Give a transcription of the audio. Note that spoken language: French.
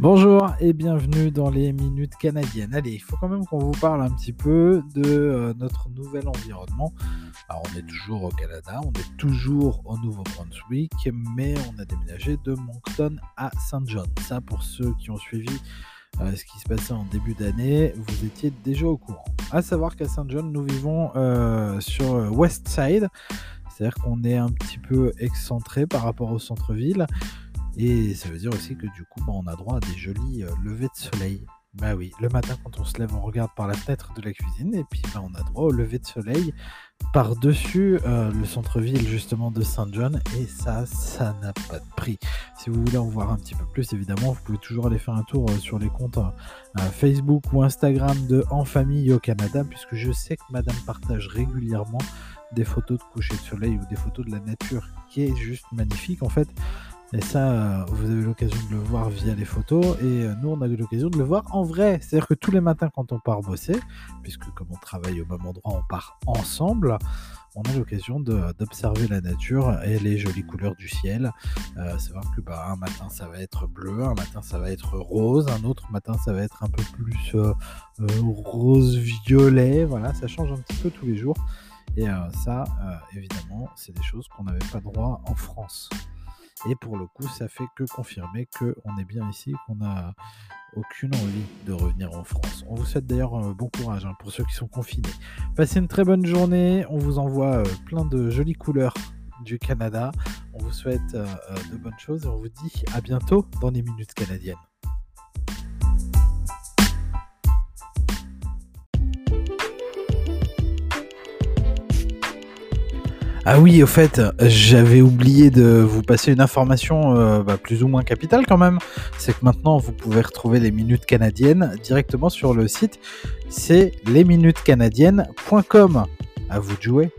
Bonjour et bienvenue dans les minutes canadiennes. Allez, il faut quand même qu'on vous parle un petit peu de euh, notre nouvel environnement. Alors on est toujours au Canada, on est toujours au Nouveau-Brunswick, mais on a déménagé de Moncton à Saint John. Ça pour ceux qui ont suivi euh, ce qui se passait en début d'année, vous étiez déjà au courant. À savoir qu'à Saint John, nous vivons euh, sur West Side, c'est-à-dire qu'on est un petit peu excentré par rapport au centre-ville. Et ça veut dire aussi que du coup, bah, on a droit à des jolis euh, levées de soleil. Bah oui, le matin quand on se lève, on regarde par la fenêtre de la cuisine et puis bah, on a droit au lever de soleil par-dessus euh, le centre-ville justement de Saint John et ça, ça n'a pas de prix. Si vous voulez en voir un petit peu plus, évidemment, vous pouvez toujours aller faire un tour euh, sur les comptes Facebook ou Instagram de En Famille au Canada puisque je sais que Madame partage régulièrement des photos de coucher de soleil ou des photos de la nature qui est juste magnifique en fait. Et ça, euh, vous avez l'occasion de le voir via les photos. Et euh, nous, on a eu l'occasion de le voir en vrai. C'est-à-dire que tous les matins, quand on part bosser, puisque comme on travaille au même endroit, on part ensemble, on a l'occasion d'observer la nature et les jolies couleurs du ciel. Euh, savoir que bah, un matin, ça va être bleu, un matin, ça va être rose, un autre matin, ça va être un peu plus rose-violet. Voilà, ça change un petit peu tous les jours. Et ça, évidemment, c'est des choses qu'on n'avait pas droit en France. Et pour le coup, ça fait que confirmer qu'on est bien ici, qu'on n'a aucune envie de revenir en France. On vous souhaite d'ailleurs euh, bon courage hein, pour ceux qui sont confinés. Passez une très bonne journée. On vous envoie euh, plein de jolies couleurs du Canada. On vous souhaite euh, de bonnes choses et on vous dit à bientôt dans les minutes canadiennes. Ah oui, au fait, j'avais oublié de vous passer une information euh, bah, plus ou moins capitale quand même. C'est que maintenant, vous pouvez retrouver les minutes canadiennes directement sur le site. C'est lesminutescanadiennes.com. À vous de jouer.